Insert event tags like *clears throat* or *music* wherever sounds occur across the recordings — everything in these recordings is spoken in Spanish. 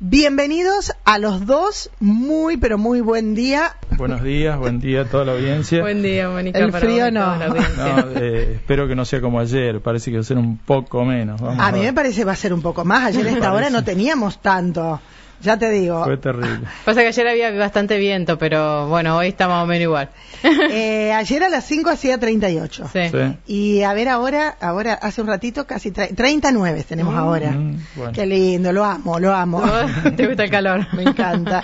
Bienvenidos a los dos, muy pero muy buen día. Buenos días, buen día a toda la audiencia. Buen día, Mónica. El para frío vos no. No, eh, espero que no sea como ayer, parece que va a ser un poco menos. Vamos A mí me parece va a ser un poco más. Ayer a esta hora no teníamos tanto. Ya te digo. Fue terrible. *laughs* Pasa que ayer había bastante viento, pero bueno, hoy está más o menos igual. *laughs* Eh, ayer a las 5 hacía 38. Sí. Sí. Y a ver ahora, ahora hace un ratito casi tre- 39 tenemos ahora. Mm, bueno. Qué lindo, lo amo, lo amo. *laughs* ¿Te gusta el calor? Me encanta.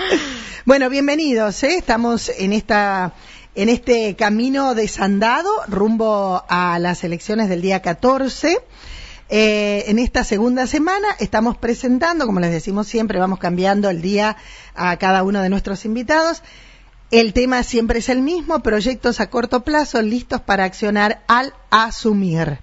Bueno, bienvenidos, ¿eh? estamos en esta en este camino desandado rumbo a las elecciones del día 14. Eh, en esta segunda semana estamos presentando, como les decimos siempre, vamos cambiando el día a cada uno de nuestros invitados. El tema siempre es el mismo, proyectos a corto plazo listos para accionar al asumir.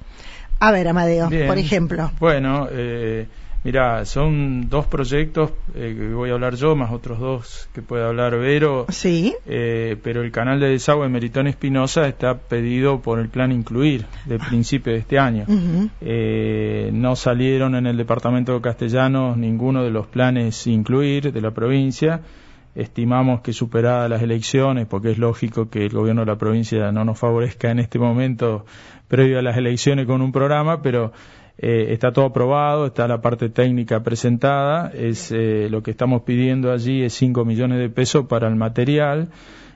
A ver, Amadeo, Bien. por ejemplo. Bueno, eh, mira, son dos proyectos eh, que voy a hablar yo, más otros dos que puede hablar Vero. Sí, Eh, pero el canal de desagüe Meritón Espinosa está pedido por el plan Incluir de principio de este año. Eh, no salieron en el departamento de Castellanos ninguno de los planes incluir de la provincia. Estimamos que superadas las elecciones, porque es lógico que el gobierno de la provincia no nos favorezca en este momento previo a las elecciones con un programa, pero eh, está todo aprobado, está la parte técnica presentada, es eh, lo que estamos pidiendo allí es 5 millones de pesos para el material.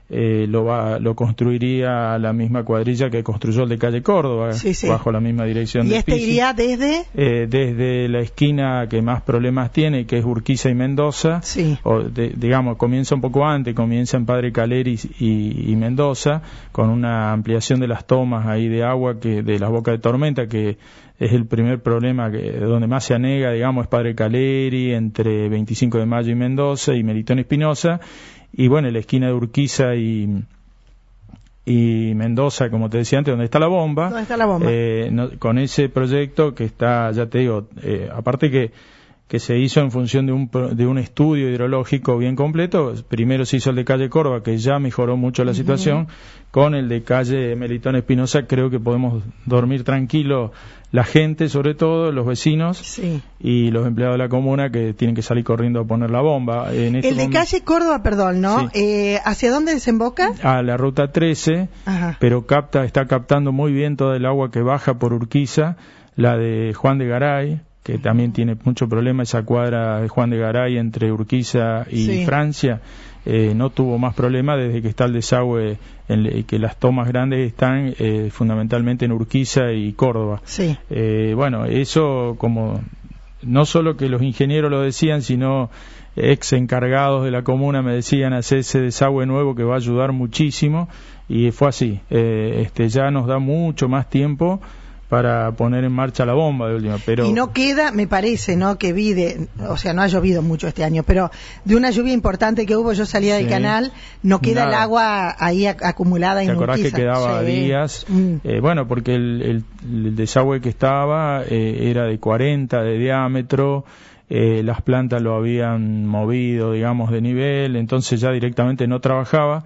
Eh, lo, va, lo construiría la misma cuadrilla que construyó el de calle Córdoba, Sí, sí. bajo la misma dirección y de este Pizzi. iría desde... Eh, desde la esquina que más problemas tiene, que es Urquiza y Mendoza, Sí. o de- digamos, comienza un poco antes, comienza en Padre Caleri y, y Mendoza, con una ampliación de las tomas ahí de agua que de las bocas de tormenta, que es el primer problema que donde más se anega, digamos, es Padre Caleri, entre 25 de mayo y Mendoza, y Meritón Espinosa, y bueno, en la esquina de Urquiza y, y Mendoza, como te decía antes, donde está la bomba. ¿Dónde está la bomba? Eh, no- con ese proyecto que está, ya te digo, eh, aparte que, que se hizo en función de un, de un estudio hidrológico bien completo, primero se hizo el de calle Córdoba, que ya mejoró mucho la situación, con el de calle Melitón Espinosa creo que podemos dormir tranquilo la gente, sobre todo los vecinos Sí. y los empleados de la comuna que tienen que salir corriendo a poner la bomba. En este El de momento- calle Córdoba, perdón, ¿no? Sí. Eh, ¿Hacia dónde desemboca? a la ruta 13, Ajá. pero capta, está captando muy bien toda el agua que baja por Urquiza, la de Juan de Garay, que también tiene mucho problema esa cuadra de Juan de Garay entre Urquiza y Sí. Francia. eh, no tuvo más problema desde que está el desagüe, en que las tomas grandes están eh, fundamentalmente en Urquiza y Córdoba. Sí. Eh, bueno, eso como no solo que los ingenieros lo decían, sino ex encargados de la comuna me decían hacer ese desagüe nuevo que va a ayudar muchísimo y fue así. Eh, este ya nos da mucho más tiempo para poner en marcha la bomba de última, pero Y no queda, me parece, ¿no? Que vi de, o sea, no ha llovido mucho este año, pero de una lluvia importante que hubo, yo salía del canal, no queda el agua ahí ac- acumulada ¿Te en acordás que quedaba Sí. días? Mm. Eh, bueno, porque el, el- el desagüe que estaba eh, era de 40 de diámetro, eh, las plantas lo habían movido, digamos, de nivel, entonces ya directamente no trabajaba.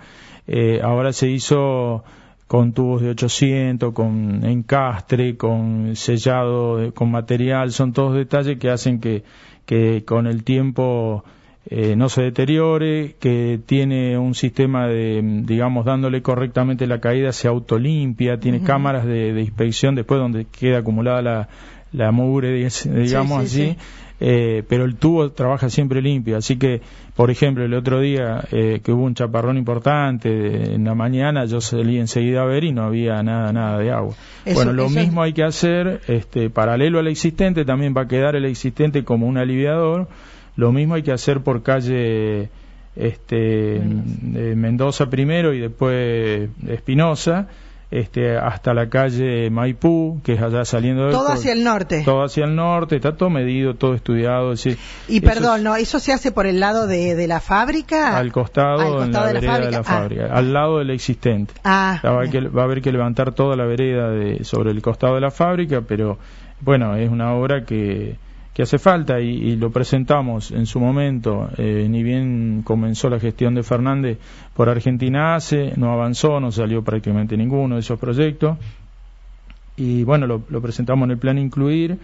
Ahora se hizo con tubos de 800, con encastre, con sellado, con material, son todos detalles que hacen que, que con el tiempo eh, no se deteriore, que tiene un sistema de, digamos, dándole correctamente la caída, se autolimpia, tiene cámaras de, de inspección después donde queda acumulada la, la mugre, *laughs* digamos sí, así. sí. Eh, pero el tubo trabaja siempre limpio, así que, por ejemplo, el otro día eh, que hubo un chaparrón importante de- en la mañana, yo salí enseguida a ver y no había nada, nada de agua. Eso- bueno, lo es- mismo hay que hacer, este, paralelo al existente, también va a quedar el existente como un aliviador. Lo mismo hay que hacer por calle este, eh, Mendoza primero y después Espinosa, este, hasta la calle Maipú, que es allá saliendo del Todo hacia el norte. todo hacia el norte, está todo medido, todo estudiado. es decir, Y perdón, es ¿no? ¿Eso se hace por el lado de, de la fábrica? al costado, Al en la costado de la vereda de la fábrica. Ah. fábrica, al lado del existente. Ah, Va a, que, va a haber que levantar toda la vereda de, sobre el costado de la fábrica, pero bueno, es una obra que, que hace falta y, y lo presentamos en su momento, eh, ni bien comenzó la gestión de Fernández por Argentina ACE, no avanzó, no salió prácticamente ninguno de esos proyectos. Y bueno, lo presentamos en el plan incluir,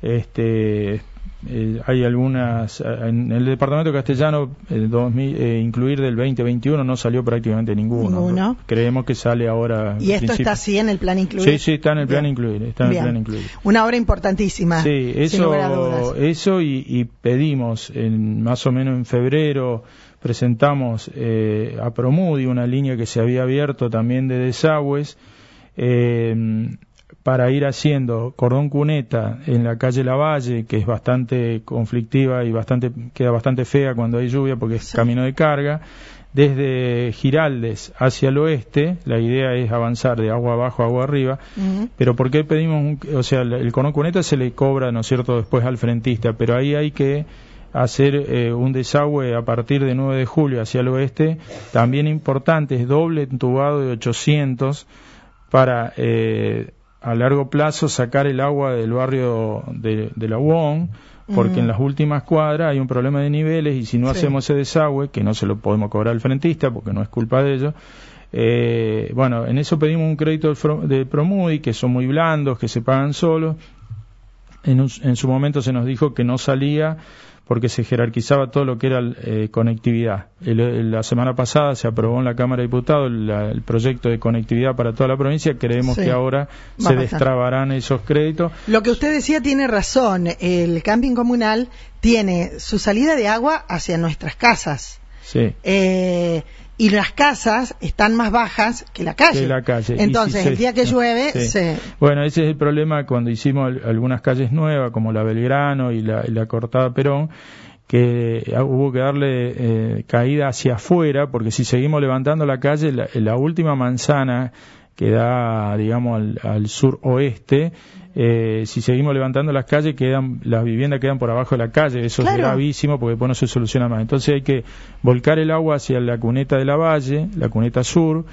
este, eh, hay algunas, en el departamento castellano, el 2000, eh, incluir del 2021 no salió prácticamente ninguno. Ninguno. Creemos que sale ahora. ¿Y esto principio. está así en el plan incluir? Sí, sí, está en el plan Bien. incluir. Está en el plan incluir. Una obra importantísima. Sí, eso, eso y, y pedimos en, más o menos en febrero presentamos eh, a Promudi una línea que se había abierto también de desagües eh, para ir haciendo cordón cuneta en la calle Lavalle, que es bastante conflictiva y bastante queda bastante fea cuando hay lluvia porque es Sí. camino de carga. Desde Giraldes hacia el oeste, la idea es avanzar de agua abajo a agua arriba, pero ¿por qué pedimos, un- o sea, el el cordón cuneta se le cobra, ¿no es cierto?, después al frentista, pero ahí hay que hacer eh, un desagüe a partir de 9 de julio hacia el oeste, también importante, es doble entubado de 800 para eh, a largo plazo sacar el agua del barrio de, de la UON, porque en las últimas cuadras hay un problema de niveles y si no Sí. hacemos ese desagüe, que no se lo podemos cobrar al frentista porque no es culpa de ellos, eh, bueno, en eso pedimos un crédito de Promudi, que son muy blandos, que se pagan solos. En, un- en su momento se nos dijo que no salía porque se jerarquizaba todo lo que era eh, conectividad. El- la semana pasada se aprobó en la Cámara de Diputados la- el proyecto de conectividad para toda la provincia. Creemos Sí. que ahora se destrabarán esos créditos. Lo que usted decía tiene razón. El camping comunal tiene su salida de agua hacia nuestras casas. Sí. Eh, y las casas están más bajas que la calle. que la calle. Entonces, si se- el día que llueve, Sí. se... Bueno, ese es el problema cuando hicimos al- algunas calles nuevas, como la Belgrano y la, y la Cortada Perón, que eh, hubo que darle eh, caída hacia afuera, porque si seguimos levantando la calle, la, la última manzana que da, digamos, al, al sur oeste, eh, si seguimos levantando las calles, quedan, las viviendas quedan por abajo de la calle, eso Claro. es gravísimo porque después no se soluciona más. Entonces hay que volcar el agua hacia la cuneta de la valle, la cuneta sur,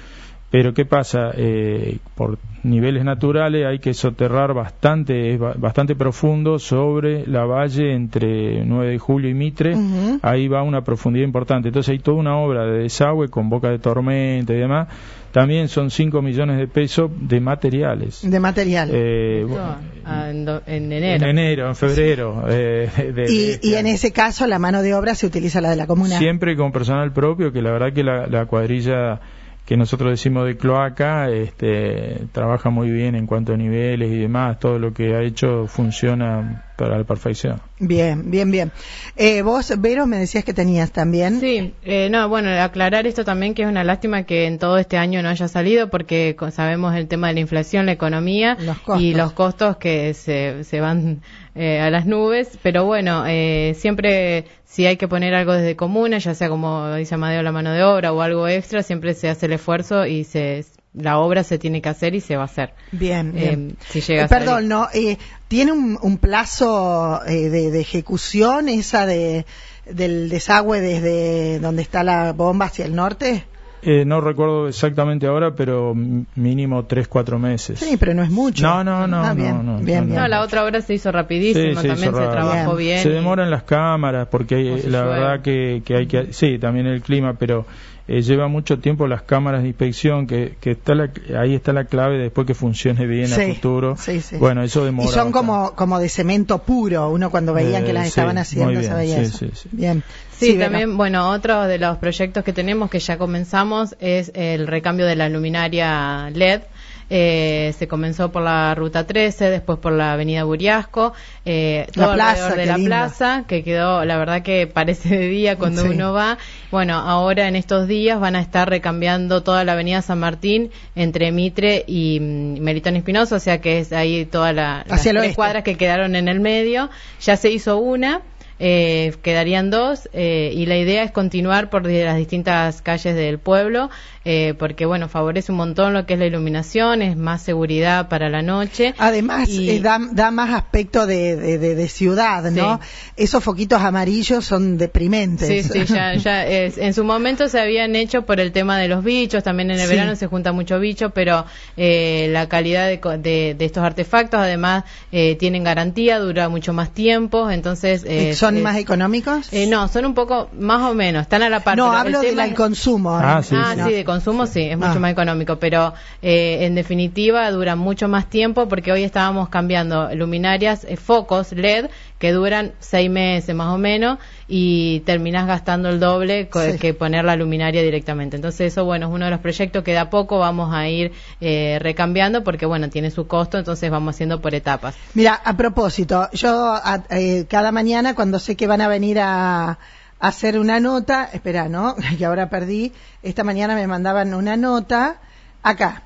pero ¿qué pasa? Eh, por niveles naturales hay que soterrar bastante, bastante profundo sobre la valle entre 9 de julio y Mitre. Ahí va una profundidad importante. Entonces hay toda una obra de desagüe con boca de tormenta y demás. También son 5 millones de pesos de materiales. de material. Eh, bueno, ah, en, do- en en enero. enero, en febrero. eh, *laughs* de- y, este y en ese caso, la mano de obra se utiliza la de la comuna. Siempre con personal propio, que la verdad que la, la cuadrilla que nosotros decimos de cloaca este, trabaja muy bien en cuanto a niveles y demás. Todo lo que ha hecho funciona para la perfección. Bien, bien, bien. Eh, vos, Vero, me decías que tenías también. Sí, eh, no, bueno, aclarar esto también que es una lástima que en todo este año no haya salido porque sabemos el tema de la inflación, la economía Los y los costos que se, se van eh, a las nubes, pero bueno, eh, siempre si hay que poner algo desde comuna, ya sea como dice Amadeo la mano de obra o algo extra, siempre se hace el esfuerzo y se la obra se tiene que hacer y se va a hacer. Bien, bien. Eh, si llega Eh, salir. perdón, no, eh, ¿tiene un, un plazo eh, de, de ejecución esa de del desagüe desde donde está la bomba hacia el norte? Eh, no recuerdo exactamente ahora, pero mínimo 3, 4 meses. Sí, pero no es mucho. No, no, no, Ah, bien, no, no, bien, no, bien. No, la otra obra se hizo rapidísimo, Sí, se también hizo se trabajó bien. Se demoran las cámaras porque la llueve. verdad que, que hay que sí también el clima pero eh, lleva mucho tiempo las cámaras de inspección que, que está la- ahí está la clave después que funcione bien Sí, a futuro sí, sí. bueno eso demora Y son como, como de cemento puro, uno cuando veían que Eh, las sí, estaban haciendo bien, se veía sí, eso. sí, sí. Bien. Sí, también, bueno, otro de los proyectos que tenemos que ya comenzamos es el recambio de la luminaria LED. Eh, se comenzó por la ruta 13, después por la avenida Buriasco, eh, La todo plaza, alrededor de la plaza, que quedó, la verdad que parece de día cuando Sí. uno va. Bueno, ahora en estos días van a estar recambiando toda la avenida San Martín entre Mitre y mm, Melitón Espinosa, o sea que es ahí toda la, las Hacia tres cuadras que quedaron en el medio. Ya se hizo una. Eh, quedarían dos eh, y la idea es continuar por las distintas calles del pueblo eh, porque bueno favorece un montón lo que es la iluminación es más seguridad para la noche Además, Y- eh, da, da más aspecto de, de, de- de ciudad, ¿no? Esos foquitos amarillos son deprimentes. Sí, sí, ya, ya es. En su momento se habían hecho por el tema de los bichos, también en el Sí. verano se junta mucho bicho, pero eh, la calidad de, co- de, de estos artefactos además eh, tienen garantía, dura mucho más tiempo, entonces... eh, ¿Son más económicos? eh, no, son un poco más o menos, están a la par. no, hablo del es- consumo. Ah, sí, ah, sí. sí, de consumo sí, es mucho Ah. más económico, pero eh, en definitiva dura mucho más tiempo porque hoy estábamos cambiando luminarias, eh, focos LED que duran seis meses más o menos y terminas gastando el doble que poner la luminaria directamente. Entonces eso, bueno, es uno de los proyectos que de a poco vamos a ir eh, recambiando porque, bueno, tiene su costo, entonces vamos haciendo por etapas. Mira, a propósito, yo eh, cada mañana cuando sé que van a venir a hacer una nota, espera, ¿no? *laughs* Que ahora perdí, esta mañana me mandaban una nota acá.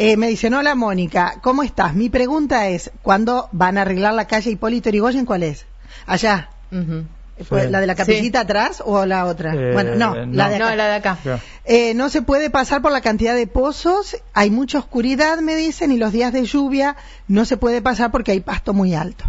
Eh, me dicen, hola Mónica, ¿cómo estás? Mi pregunta es, ¿cuándo van a arreglar la calle Hipólito Yrigoyen? ¿Cuál es? Allá. ¿La de la capillita atrás o la otra? Eh, bueno, no, la de acá. No, la de acá. Eh, no se puede pasar por la cantidad de pozos, hay mucha oscuridad, me dicen, y los días de lluvia no se puede pasar porque hay pasto muy alto.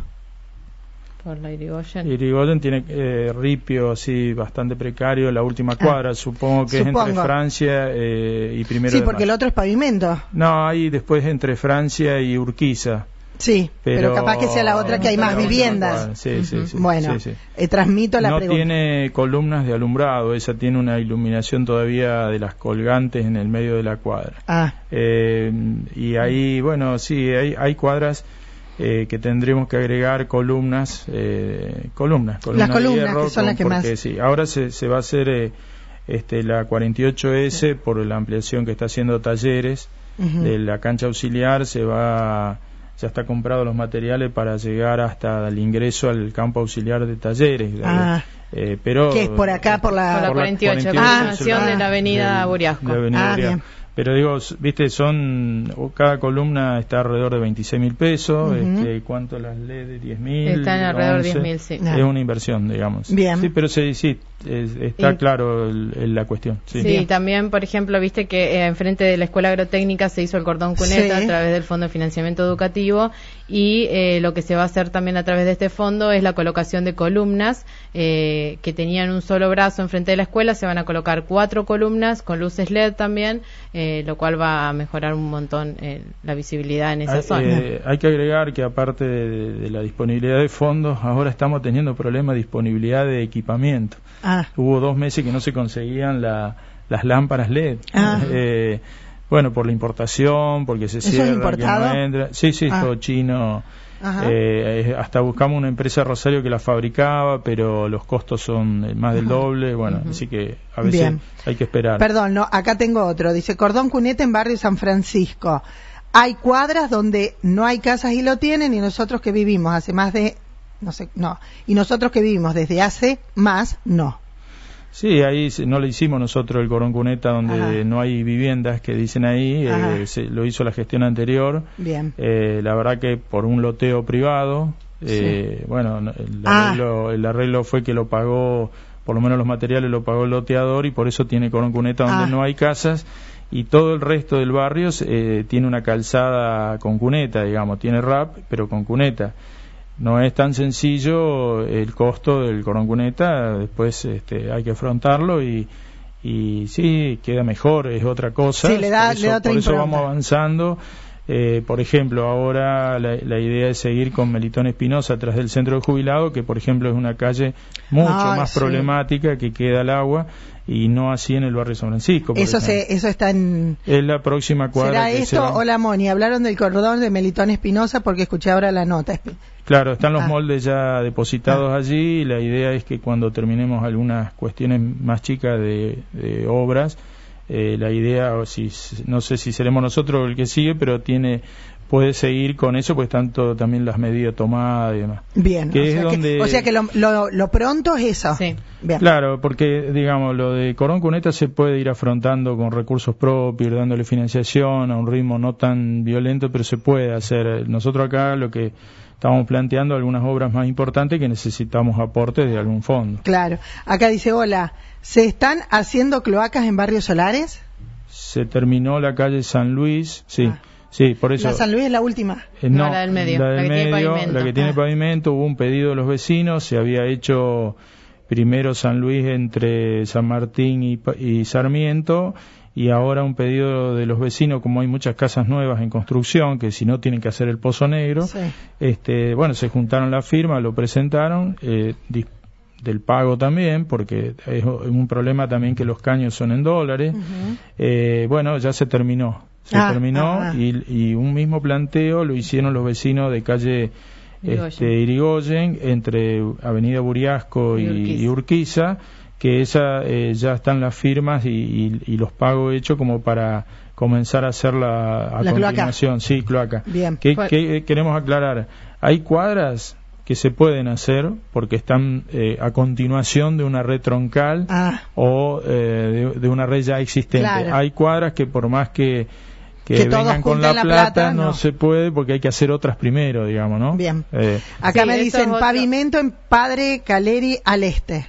Por la Irigoyen. Irigoyen tiene eh, ripio así bastante precario, la última ah, cuadra, supongo que es entre Francia eh, y primero. Sí, porque el otro es pavimento. No, ahí después entre Francia y Urquiza. Sí, pero, capaz que sea la otra que hay más viviendas. Sí, sí, sí, bueno, eh, transmito la no pregunta. No tiene columnas de alumbrado, esa tiene una iluminación todavía de las colgantes en el medio de la cuadra. Ah. Eh, y ahí, bueno, sí, hay, hay cuadras eh, que tendremos que agregar columnas, columnas, columnas. Las columnas, que son las que más. Sí, ahora se, se va a hacer este, la 48S por la ampliación que está haciendo Talleres de la cancha auxiliar, se va ya está comprado los materiales para llegar hasta el ingreso al campo auxiliar de talleres. Ah. Eh, pero que es por acá por la, por la 48, ah, de la avenida Buriasco. ah, Bien. Pero digo, viste, son, cada columna está alrededor de 26 mil pesos, este, ¿cuánto las LED? 10 mil. Están alrededor de 10 mil, sí. Es una inversión, digamos. Bien. Sí, pero sí, sí está claro la cuestión. Sí, también, por ejemplo, viste que eh, enfrente de la Escuela Agrotécnica se hizo el cordón cuneta a través del Fondo de Financiamiento Educativo y eh, lo que se va a hacer también a través de este fondo es la colocación de columnas eh, que tenían un solo brazo enfrente de la escuela, se van a colocar cuatro columnas con luces LED también, lo cual va a mejorar un montón la visibilidad en esa hay, zona. hay que agregar que aparte de, de, la disponibilidad de fondos, ahora estamos teniendo problemas de disponibilidad de equipamiento. Ah. Hubo dos meses que no se conseguían las lámparas LED. Ah. Eh, bueno, por la importación, porque se cierra, que no entra. Sí, sí, ah. todo chino. Eh, hasta buscamos una empresa Rosario que la fabricaba, pero los costos son más del doble. Bueno, así que a veces hay que esperar. Perdón, no, acá tengo otro. Dice Cordón Cuneta en barrio San Francisco. Hay cuadras donde no hay casas y lo tienen, y nosotros que vivimos hace más de no sé, no. Y nosotros que vivimos desde hace más, no. Sí, ahí no lo hicimos nosotros el Corón Cuneta, donde no hay viviendas que dicen ahí, eh, lo hizo la gestión anterior. Bien. Eh, la verdad que por un loteo privado, eh, bueno, el ah. arreglo, el arreglo fue que lo pagó, por lo menos los materiales lo pagó el loteador y por eso tiene Corón Cuneta donde ah. no hay casas y todo el resto del barrio tiene una calzada con cuneta, digamos, tiene rap, pero con cuneta no es tan sencillo el costo del coroncuneta, después este, hay que afrontarlo y, y sí, queda mejor, es otra cosa. Sí, le da, por eso, vamos avanzando. Eh, por ejemplo, ahora la, idea es seguir con Melitón Espinosa tras del centro de jubilado, que por ejemplo es una calle mucho más problemática que queda al agua y no así en el barrio San Francisco. Eso, se, eso está en... Es la próxima cuadra. ¿Será esto? Hola Moni, hablaron del cordón de Melitón Espinosa porque escuché ahora la nota. Claro, están los ah. moldes ya depositados ah. allí y la idea es que cuando terminemos algunas cuestiones más chicas de, obras, eh, la idea, si, no sé si seremos nosotros el que sigue, pero tiene puede seguir con eso, pues tanto también las medidas tomadas y demás. Bien, o, sea que, lo, pronto es eso. Sí. Claro, porque digamos, lo de Corón Cuneta se puede ir afrontando con recursos propios, dándole financiación a un ritmo no tan violento, pero se puede hacer. Nosotros acá lo que estamos planteando algunas obras más importantes que necesitamos aportes de algún fondo. Claro. Acá dice, hola, ¿se están haciendo cloacas en barrios solares? Se terminó la calle San Luis, sí. Ah. Sí, por eso. ¿La San Luis es la última? Eh, no, la del medio. La, que tiene pavimento. La que tiene ah. pavimento. Hubo un pedido de los vecinos. Se había hecho primero San Luis entre San Martín y, y Sarmiento y ahora un pedido de los vecinos, como hay muchas casas nuevas en construcción, que si no tienen que hacer el pozo negro, este, bueno, se juntaron la firma, lo presentaron, eh, del pago también, porque es un problema también que los caños son en dólares. eh, bueno, ya se terminó, se ah, terminó ah, ah. Y, y, un mismo planteo lo hicieron los vecinos de calle Irigoyen. este, Irigoyen entre Avenida Buriasco Y y, Urquiza. y Urquiza, que esa eh, ya están las firmas y, los pagos hechos como para comenzar a hacer la a La cloaca. continuación, sí, cloaca. Bien. ¿Qué, ¿Cuál? qué, queremos aclarar? Hay cuadras que se pueden hacer porque están eh, a continuación de una red troncal Ah, o eh, de, de una red ya existente. Claro. Hay cuadras que por más que, que, Que vengan con la la plata, plata, no. no. se puede porque hay que hacer otras primero, digamos, ¿no? Bien. Eh, acá Sí, me dicen pavimento en Padre Caleri al este.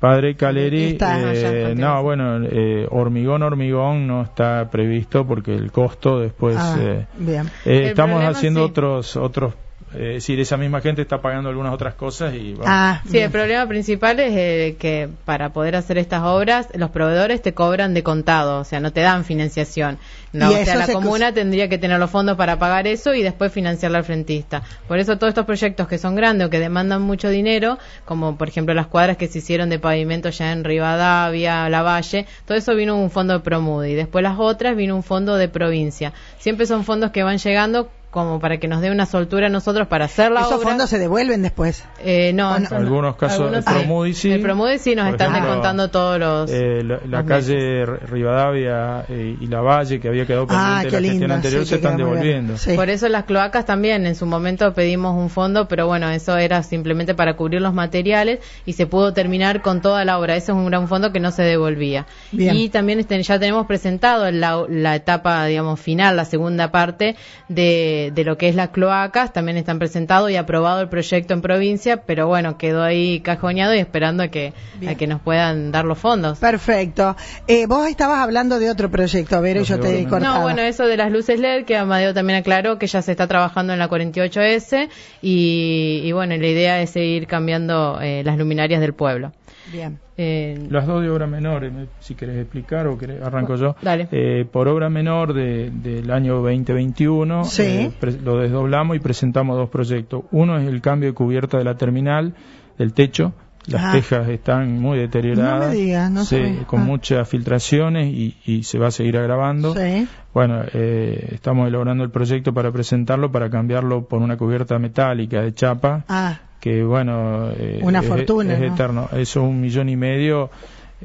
Padre Caleri, Está eh, no, bueno, eh, hormigón, hormigón no está previsto porque el costo después... ah, eh, bien. eh, El estamos problema, haciendo sí. otros, otros, eh, es decir, esa misma gente está pagando algunas otras cosas y... bueno, Ah, Sí, el problema principal es eh, que para poder hacer estas obras, los proveedores te cobran de contado, o sea, no te dan financiación. No, o sea, la se- comuna tendría que tener los fondos para pagar eso y después financiarla al frentista. Por eso todos estos proyectos que son grandes o que demandan mucho dinero, como por ejemplo las cuadras que se hicieron de pavimento ya en Rivadavia, La Valle, todo eso vino un fondo de Promudi. Después las otras vino un fondo de provincia. Siempre son fondos que van llegando como para que nos dé una soltura a nosotros para hacer la Esos obra. fondos se devuelven después. Eh, no, ¿O no? eso no. Algunos casos, Algunos el sí. Promudi sí. El Promudi sí nos están ejemplo, descontando todos los. Eh, la la los calle Rivadavia eh, y la Valle, que había quedado pendiente Ah, de qué la gestión lindo. anterior, sí, se que están devolviendo. Sí. Por eso las cloacas también, en su momento pedimos un fondo, pero bueno, eso era simplemente para cubrir los materiales y se pudo terminar con toda la obra. Ese es un gran fondo que no se devolvía. Bien. Y también este, ya tenemos presentado la, la etapa, digamos, final, la segunda parte de, de lo que es las cloacas. También están presentados y aprobado el proyecto en provincia, pero bueno, quedó ahí cajoneado y esperando a que, Bien. a que nos puedan dar los fondos. Perfecto. Eh, vos estabas hablando de otro proyecto, Vero, y yo te he cortado. No, bueno, eso de las luces LED, que Amadeo también aclaró que ya se está trabajando en la 48S y, y bueno, la idea es seguir cambiando eh, las luminarias del pueblo. Bien. Eh, Las dos de obra menor, eh, si querés explicar o querés, arranco yo. Dale. Eh, por obra menor de- del año 2021, Sí. eh, pre- lo desdoblamos y presentamos dos proyectos. Uno es el cambio de cubierta de la terminal, del techo. Las Ah. tejas están muy deterioradas, No me digas, no se- sabía. con Ah. muchas filtraciones y, y se va a seguir agravando. Sí. Bueno, eh, estamos elaborando el proyecto para presentarlo, para cambiarlo por una cubierta metálica de chapa Ah, que bueno eh, Una es, fortuna, es ¿no? eterno eso un millón y medio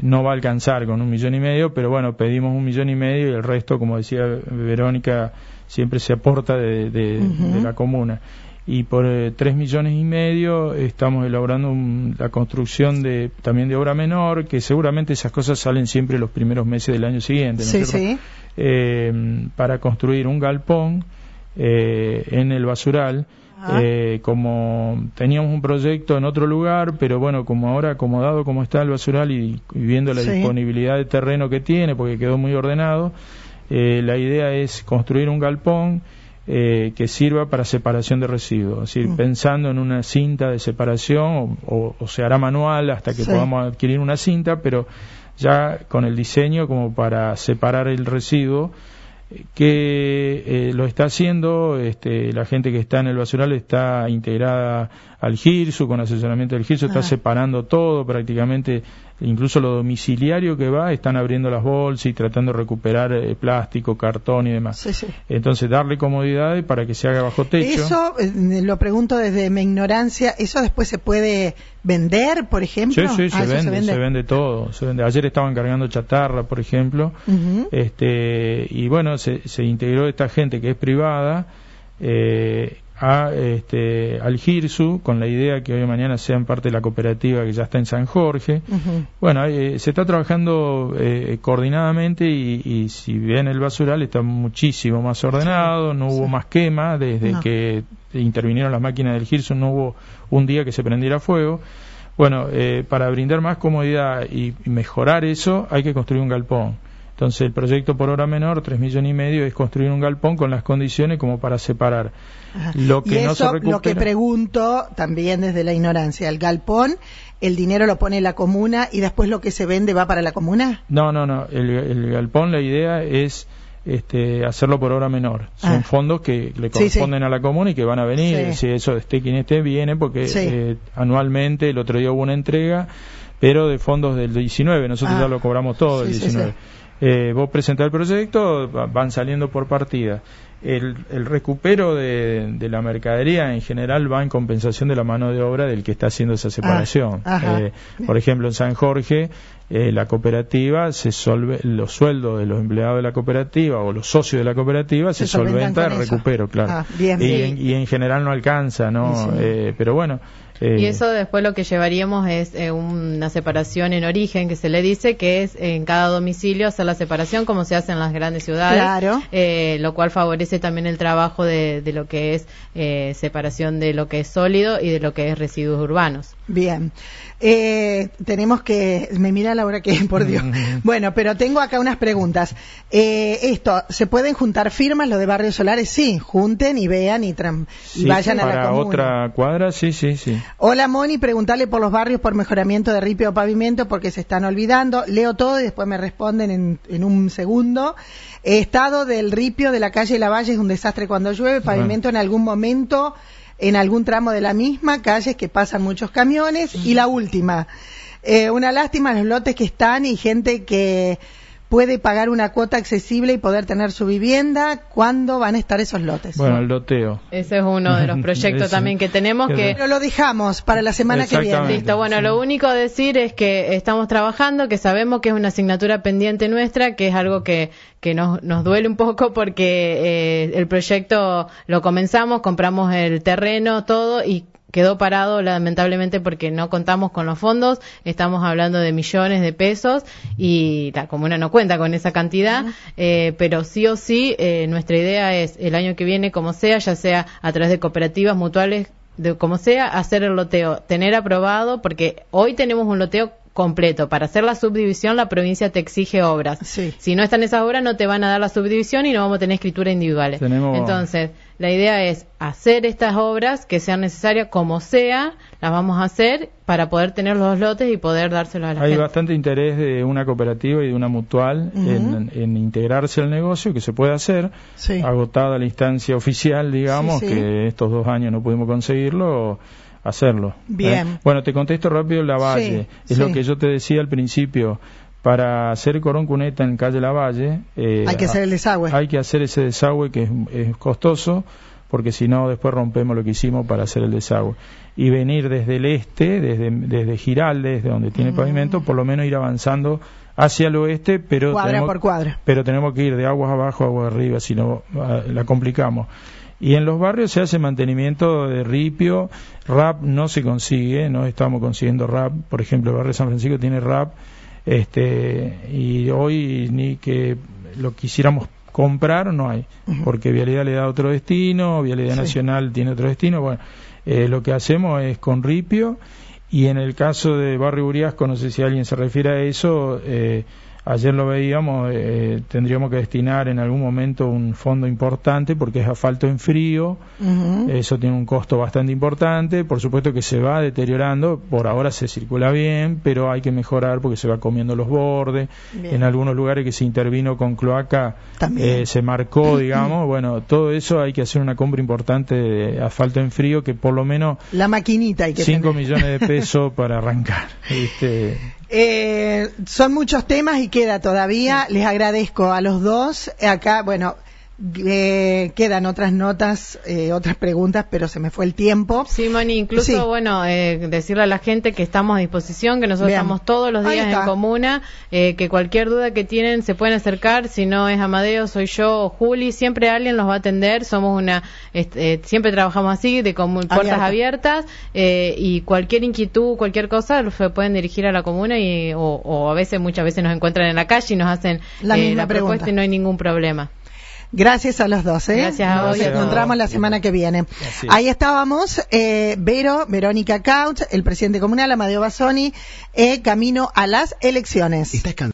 no va a alcanzar con un millón y medio pero bueno pedimos un millón y medio y el resto como decía Verónica siempre se aporta de, de la comuna y por eh, tres millones y medio estamos elaborando un- la construcción de también de obra menor que seguramente esas cosas salen siempre los primeros meses del año siguiente ¿no sí, sí. eh, para construir un galpón eh, en el basural. Eh, como teníamos un proyecto en otro lugar, pero bueno, como ahora acomodado como está el basural y, y viendo la Sí. disponibilidad de terreno que tiene, porque quedó muy ordenado, eh, la idea es construir un galpón eh, que sirva para separación de residuos, es decir, Mm. pensando en una cinta de separación o, o- o se hará manual hasta que Sí. podamos adquirir una cinta, pero ya con el diseño como para separar el residuo eh, que eh, lo está haciendo este, la gente que está en el basural está integrada al GIRSU con asesoramiento del GIRSU está separando todo prácticamente incluso lo domiciliario que va están abriendo las bolsas y tratando de recuperar eh, plástico cartón y demás Sí, sí. entonces darle comodidades para que se haga bajo techo Eso, eh, lo pregunto desde mi ignorancia, ¿eso después se puede vender, por ejemplo? Sí, sí, se, Ah, eso vende, se vende, todo. Se vende. Ayer estaban cargando chatarra, por ejemplo. Este Y bueno, se, se integró esta gente que es privada eh, a, este, al GIRSU con la idea que hoy mañana sean parte de la cooperativa que ya está en San Jorge. Bueno, eh, se está trabajando eh, coordinadamente y, y si bien el basural está muchísimo más ordenado, no hubo sí. más quema desde No. que intervinieron las máquinas del Girson, no hubo un día que se prendiera fuego. Bueno, eh, para brindar más comodidad y mejorar eso hay que construir un galpón. Entonces el proyecto por hora menor, tres millones y medio, es construir un galpón con las condiciones como para separar Ajá. lo que y no eso, se recupera. lo que pregunto también desde la ignorancia, el galpón, el dinero lo pone la comuna y después lo que se vende va para la comuna. No, no, no. El, el galpón, la idea es este, hacerlo por hora menor. Son Ah. fondos que le Sí, corresponden a la comuna y que van a venir. Sí. Si eso esté quien esté, viene porque eh, anualmente, el otro día hubo una entrega, pero de fondos del 19. Nosotros Ah. ya lo cobramos todo el Sí, sí, 19. Eh, vos presentás el proyecto, va- van saliendo por partida. el, el recupero de, de, la mercadería en general va en compensación de la mano de obra del que está haciendo esa separación. Ah, eh, por ejemplo, en San Jorge, eh, la cooperativa, se solve, los sueldos de los empleados de la cooperativa o los socios de la cooperativa se, Se solventan solventa el recupero, claro. Ah, bien, y, bien. En, y en general no alcanza, ¿no? Sí, sí. Eh, pero bueno. Eh, Y eso después lo que llevaríamos es eh, una separación en origen, que se le dice, que es en cada domicilio hacer la separación como se hace en las grandes ciudades, Claro. eh, lo cual favorece también el trabajo de, de lo que es eh, separación de lo que es sólido y de lo que es residuos urbanos. Bien. Eh, tenemos que. Me mira la hora que *laughs* por Dios. *laughs* Bueno, pero tengo acá unas preguntas. Eh, esto, ¿se pueden juntar firmas lo de barrios solares? Sí, junten y vean y, tram- y sí, vayan a la para comuna. otra cuadra, sí, sí, sí. Hola Moni, preguntarle por los barrios por mejoramiento de ripio o pavimento porque se están olvidando. Leo todo y después me responden en, en un segundo. Eh, Estado del ripio de la calle La Valle es un desastre cuando llueve. Pavimento en algún momento, en algún tramo de la misma, calles que pasan muchos camiones. Y la última, eh, una lástima los lotes que están y gente que puede pagar una cuota accesible y poder tener su vivienda. ¿Cuándo van a estar esos lotes? Bueno, el loteo. Ese es uno de los *laughs* proyectos Ese. también que tenemos que Pero lo dejamos para la semana que viene. Listo, bueno, Sí. lo único a decir es que estamos trabajando, que sabemos que es una asignatura pendiente nuestra, que es algo que, que nos, nos duele un poco porque eh, el proyecto lo comenzamos, compramos el terreno, todo y quedó parado lamentablemente porque no contamos con los fondos, estamos hablando de millones de pesos y la comuna no cuenta con esa cantidad, eh, pero sí o sí eh, nuestra idea es el año que viene, como sea, ya sea a través de cooperativas mutuales, de como sea, hacer el loteo, tener aprobado, porque hoy tenemos un loteo completo. Para hacer la subdivisión, la provincia te exige obras. Sí. Si no están esas obras, no te van a dar la subdivisión y no vamos a tener escrituras individuales. Tenemos- Entonces, la idea es hacer estas obras que sean necesarias, como sea, las vamos a hacer para poder tener los dos lotes y poder dárselos a la Hay gente. bastante interés de una cooperativa y de una mutual en, en integrarse al negocio, que se puede hacer, Sí. agotada la instancia oficial, digamos, Sí, sí. que estos dos años no pudimos conseguirlo, hacerlo. Bien. ¿eh? Bueno, te contesto rápido la Valle. Sí, es sí. lo que yo te decía al principio. Para hacer corón cuneta en calle La Valle, eh, Hay que hacer el desagüe. Hay que hacer ese desagüe que es, es costoso, porque si no, después rompemos lo que hicimos para hacer el desagüe. Y venir desde el este, desde, desde Giraldes, de donde tiene pavimento, por lo menos ir avanzando hacia el oeste, pero Cuadra tenemos, por cuadra. pero tenemos que ir de aguas abajo a aguas arriba, si no ah, la complicamos. Y en los barrios se hace mantenimiento de ripio, RAP no se consigue, no estamos consiguiendo RAP, por ejemplo, el barrio San Francisco tiene RAP, este, y hoy ni que lo quisiéramos comprar no hay, porque Vialidad le da otro destino, Vialidad Sí. Nacional tiene otro destino, bueno, eh, lo que hacemos es con ripio, y en el caso de Barrio Uriasco, no sé si alguien se refiere a eso, eh, ayer lo veíamos, eh, tendríamos que destinar en algún momento un fondo importante porque es asfalto en frío, eso tiene un costo bastante importante, por supuesto que se va deteriorando, por ahora se circula bien, pero hay que mejorar porque se va comiendo los bordes, Bien. en algunos lugares que se intervino con cloaca eh, se marcó, *clears throat* digamos, bueno, todo eso hay que hacer una compra importante de asfalto en frío que por lo menos La maquinita hay que 5 tener. millones de *laughs* pesos para arrancar. ¿viste? Eh, son muchos temas y queda todavía. Les agradezco a los dos. Acá, bueno, eh, quedan otras notas, eh, otras preguntas, pero se me fue el tiempo. Sí, Moni, incluso, Sí. bueno, eh, decirle a la gente que estamos a disposición, que nosotros estamos todos los días en comuna, eh, que cualquier duda que tienen se pueden acercar, si no es Amadeo, soy yo o Juli, siempre alguien los va a atender, somos una, este, siempre trabajamos así, de puertas Abierta. abiertas, eh, y cualquier inquietud, cualquier cosa, se pueden dirigir a la comuna y, o, o a veces, muchas veces nos encuentran en la calle y nos hacen La misma la pregunta. propuesta y no hay ningún problema. Gracias a los dos, ¿eh? Gracias a Nos encontramos todos. la semana que viene. Así. Ahí estábamos, eh, Vero, Verónica Couch, el presidente comunal, Amadeo Basoni, eh, camino a las elecciones.